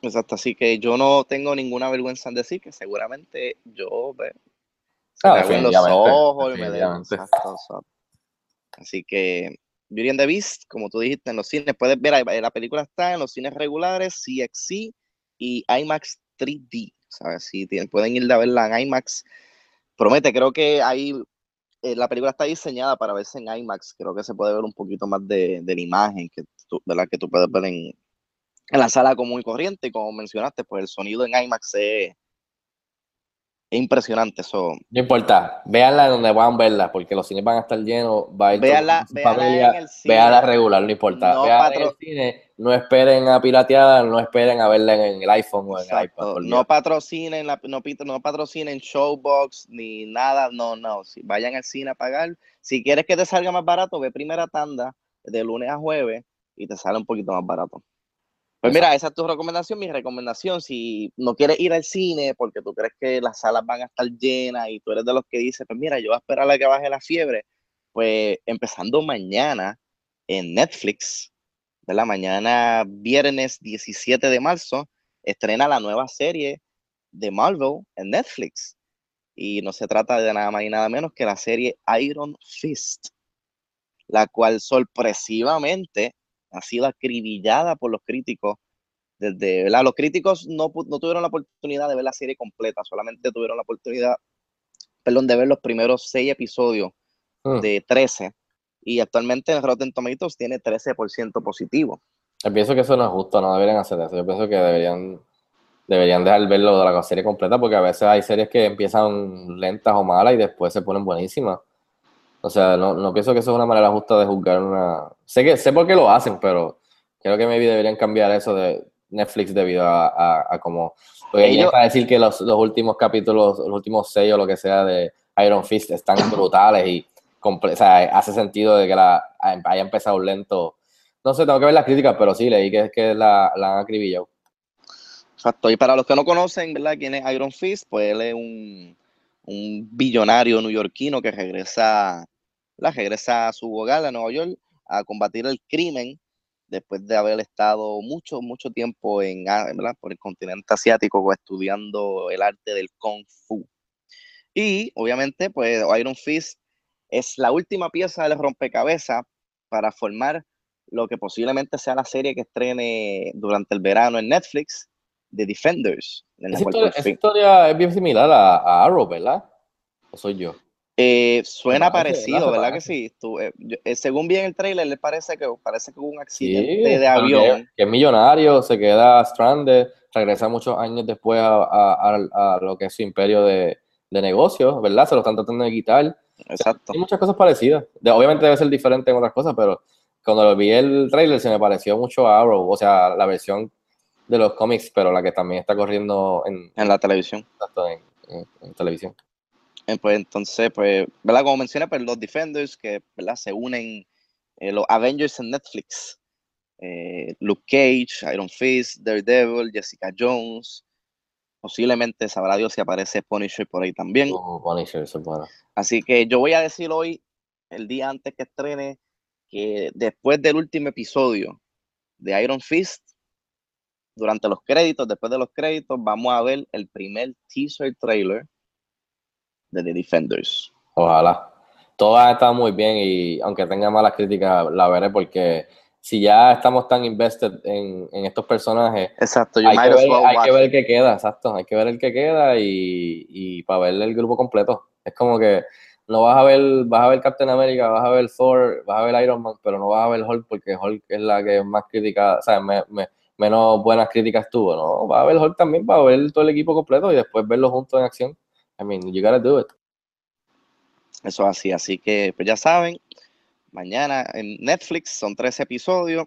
Exacto, así que yo no tengo ninguna vergüenza en decir que seguramente yo ah, me los ojos y me Así que Beauty and the Beast, como tú dijiste, en los cines, puedes ver, la película está en los cines regulares, CXC y IMAX 3D. ¿sabes? Si pueden ir a verla en IMAX, promete, creo que hay eh, la película está diseñada para verse en IMAX. Creo que se puede ver un poquito más de, la imagen que tú, la que tú puedes ver en, en la sala común y corriente. Y como mencionaste, pues el sonido en IMAX es, es impresionante eso. No importa, véanla donde van a verla, porque los cines van a estar llenos, va a ir véanla, véanla en el cine. Véanla regular, no importa. No, véanla en el cine, no esperen a pirateada, no esperen a verla en el iPhone o en el iPad. No patrocinen, la, no, no patrocinen Showbox ni nada, no, no. Si vayan al cine a pagar. Si quieres que te salga más barato, ve primera tanda de lunes a jueves y te sale un poquito más barato. Pues mira, esa es tu recomendación. Mi recomendación, si no quieres ir al cine porque tú crees que las salas van a estar llenas y tú eres de los que dice, pues mira, yo voy a esperar a que baje la fiebre, pues empezando mañana en Netflix, de la mañana viernes 17 de marzo, estrena la nueva serie de Marvel en Netflix. y no se trata de nada más y nada menos que la serie Iron Fist, la cual sorpresivamente ha sido acribillada por los críticos. Desde, ¿verdad? Los críticos no, no tuvieron la oportunidad de ver la serie completa, solamente tuvieron la oportunidad, perdón, de ver los primeros seis episodios Hmm. de 13 y actualmente en Rotten Tomatoes tiene 13% positivo. Yo pienso que eso no es justo, no deberían hacer eso. Yo pienso que deberían, deberían dejar verlo de la serie completa porque a veces hay series que empiezan lentas o malas y después se ponen buenísimas. O sea, no, no pienso que eso es una manera justa de juzgar una... Sé que sé por qué lo hacen, pero creo que maybe deberían cambiar eso de Netflix debido a, a, a como... Porque Ellos- para decir que los, los últimos capítulos, los últimos seis o lo que sea de Iron Fist están brutales y comple- o sea, hace sentido de que la haya empezado lento. No sé, tengo que ver las críticas, pero sí, leí que es que la, la han acribillado. Exacto. Y para los que no conocen, ¿verdad? ¿Quién es Iron Fist? Pues él es un, un billonario neoyorquino que regresa, ¿verdad? regresa a su hogar a Nueva York a combatir el crimen después de haber estado mucho, mucho tiempo en, ah, ¿verdad? por el continente asiático estudiando el arte del Kung Fu. Y obviamente, pues Iron Fist es la última pieza del rompecabezas para formar lo que posiblemente sea la serie que estrene durante el verano en Netflix, The Defenders. En la Esa historia, esa es bien similar a, a Arrow, ¿verdad? ¿O soy yo? Eh, suena parecido, ¿verdad? Se ¿verdad que sí? Tú, eh, yo- eh, según vi en el trailer, le parece que parece que hubo un Sí, accidente de avión. Que, es millonario, se queda stranded, regresa muchos años después a, a- a- a lo que es su imperio de, de negocios, ¿verdad? Se lo están tratando de quitar. Exacto. Hay muchas cosas parecidas. De- obviamente debe ser diferente en otras cosas, pero cuando lo vi el trailer se me pareció mucho a Arrow, o sea, la versión de los cómics, pero la que también está corriendo en, En la televisión. exacto, en- en- en televisión. Eh, Pues entonces, pues, ¿verdad? Como mencioné, pues los Defenders que, ¿verdad? Se unen eh, los Avengers en Netflix. Eh, Luke Cage, Iron Fist, Daredevil, Jessica Jones. Posiblemente sabrá Dios si aparece Punisher por ahí también. Oh, Punisher, eso es bueno. Así que yo voy a decir hoy, el día antes que estrene, que después del último episodio de Iron Fist, durante los créditos, después de los créditos, vamos a ver el primer teaser trailer de The Defenders. Ojalá. Todas están muy bien y aunque tenga malas críticas, la veré porque si ya estamos tan invested en, en estos personajes, Exacto, hay, que ver, well hay que ver el que queda, exacto. Hay que ver el que queda y, y para ver el grupo completo. Es como que no vas a ver, vas a ver Captain America, vas a ver Thor, vas a ver Iron Man, pero no vas a ver Hulk porque Hulk es la que más crítica, o sea, me- me- menos buenas críticas tuvo, ¿no? Vas a ver Hulk también para ver todo el equipo completo y después verlo juntos en acción. I mean, you gotta do it. Eso es así, así que pues ya saben, mañana en Netflix son tres episodios.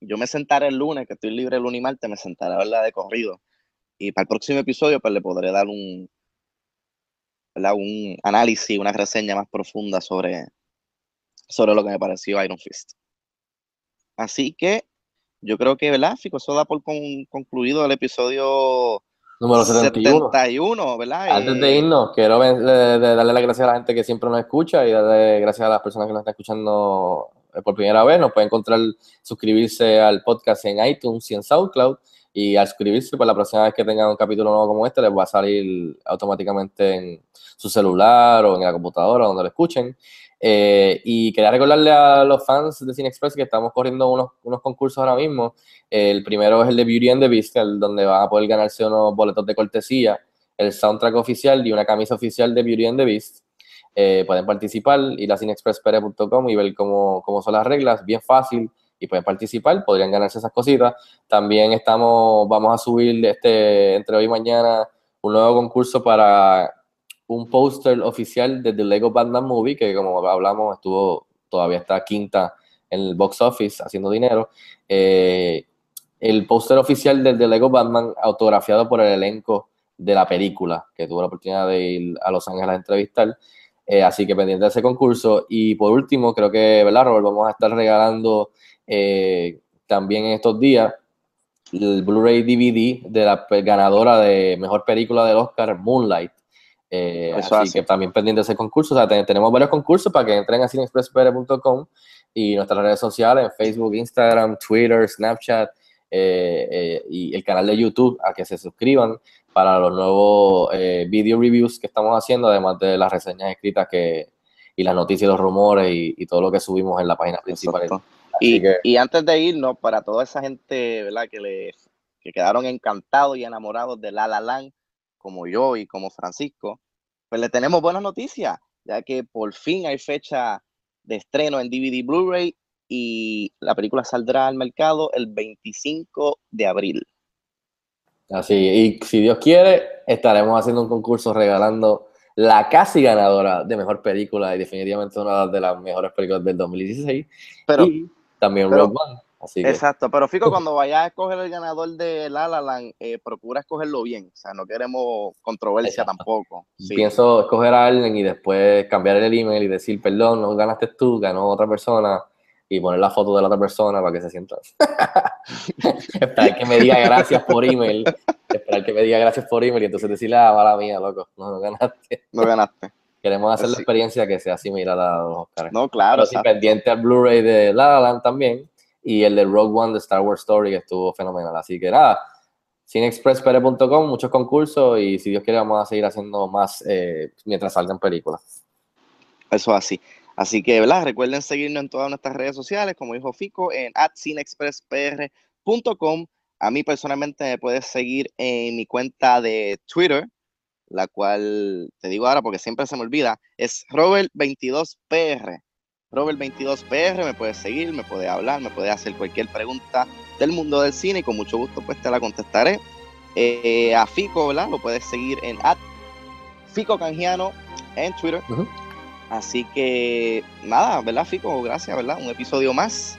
Yo me sentaré el lunes, que estoy libre el lunes y martes, me sentaré a verla de corrido. Y para el próximo episodio, pues le podré dar un, ¿verdad? un análisis, una reseña más profunda sobre, sobre lo que me pareció Iron Fist. Así que yo creo que, ¿verdad, Fico? Eso da por con- concluido el episodio Número 71. 71, ¿verdad? Antes de irnos, quiero de darle las gracias a la gente que siempre nos escucha y darle gracias a las personas que nos están escuchando eh, por primera vez. Nos pueden encontrar, suscribirse al podcast en iTunes y en SoundCloud. Y al suscribirse, pues la próxima vez que tengan un capítulo nuevo como este, les va a salir automáticamente en su celular o en la computadora, donde lo escuchen. Eh, y quería recordarle a los fans de Cine Express que estamos corriendo unos, unos concursos ahora mismo. El primero es el de Beauty and the Beast, el donde van a poder ganarse unos boletos de cortesía, el soundtrack oficial y una camisa oficial de Beauty and the Beast. Eh, pueden participar, ir a cinexpresspere.com y ver cómo, cómo son las reglas, bien fácil, y pueden participar, podrían ganarse esas cositas. También estamos, vamos a subir este, entre hoy y mañana un nuevo concurso para un póster oficial de The Lego Batman Movie, que como hablamos, estuvo, todavía está quinta en el box office haciendo dinero. Eh, el póster oficial del The Lego Batman, autografiado por el elenco de la película, que tuve la oportunidad de ir a Los Ángeles a entrevistar. Eh, así que pendiente de ese concurso. Y por último, creo que, ¿verdad, Robert? Vamos a estar regalando eh, también en estos días el Blu-ray DVD de la ganadora de mejor película del Oscar, Moonlight. Eh, así que también pendiente de ese concurso. O sea, te- tenemos varios concursos para que entren a cinexpresspr.com y nuestras redes sociales, en Facebook, Instagram, Twitter, Snapchat, eh, eh, y el canal de YouTube a que se suscriban para los nuevos eh, video reviews que estamos haciendo, además de las reseñas escritas que, y las noticias y los rumores y, y todo lo que subimos en la página principal. Y, que- y antes de irnos, para toda esa gente, ¿verdad? Que, le, que quedaron encantados y enamorados de La La Land, como yo y como Francisco, pues le tenemos buenas noticias, ya que por fin hay fecha de estreno en DVD Blu-ray y la película saldrá al mercado el 25 de abril. Así, y si Dios quiere, estaremos haciendo un concurso regalando la casi ganadora de mejor película y definitivamente una de las mejores películas del 2016. Pero, y también pero- Rogue One. Así que exacto, pero Fico, cuando vayas a escoger el ganador de La La Land, eh, procura escogerlo bien, o sea, no queremos controversia Exacto. tampoco. Sí. pienso escoger a alguien y después cambiar el email y decir, perdón, no ganaste tú, ganó otra persona y poner la foto de la otra persona para que se sienta. esperar que me diga gracias por email, esperar que me diga gracias por email y entonces decirle, ah, mala mía, loco, no, no ganaste. No ganaste. Queremos hacer la experiencia que sea similar a los Oscars. No, claro. Pero sí, pendiente al Blu-ray de La La Land también y el de Rogue One de Star Wars Story que estuvo fenomenal. Así que nada, cinexpresspere.com, muchos concursos y si Dios quiere vamos a seguir haciendo más eh, mientras salgan películas. Eso es así. Así que, ¿verdad? Recuerden seguirnos en todas nuestras redes sociales, como dijo Fico, en cinexpresspr.com. A mí personalmente me puedes seguir en mi cuenta de Twitter, la cual te digo ahora porque siempre se me olvida, es Robert22PR. Robert22PR, me puedes seguir, me puedes hablar, me puedes hacer cualquier pregunta del mundo del cine y con mucho gusto pues te la contestaré. Eh, a Fico, ¿verdad? Lo puedes seguir en Fico Canjiano en Twitter. Así que nada, ¿verdad, Fico? Gracias, ¿verdad? Un episodio más,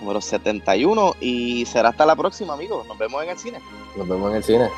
número 71, y será hasta la próxima, amigos. Nos vemos en el cine. Nos vemos en el cine.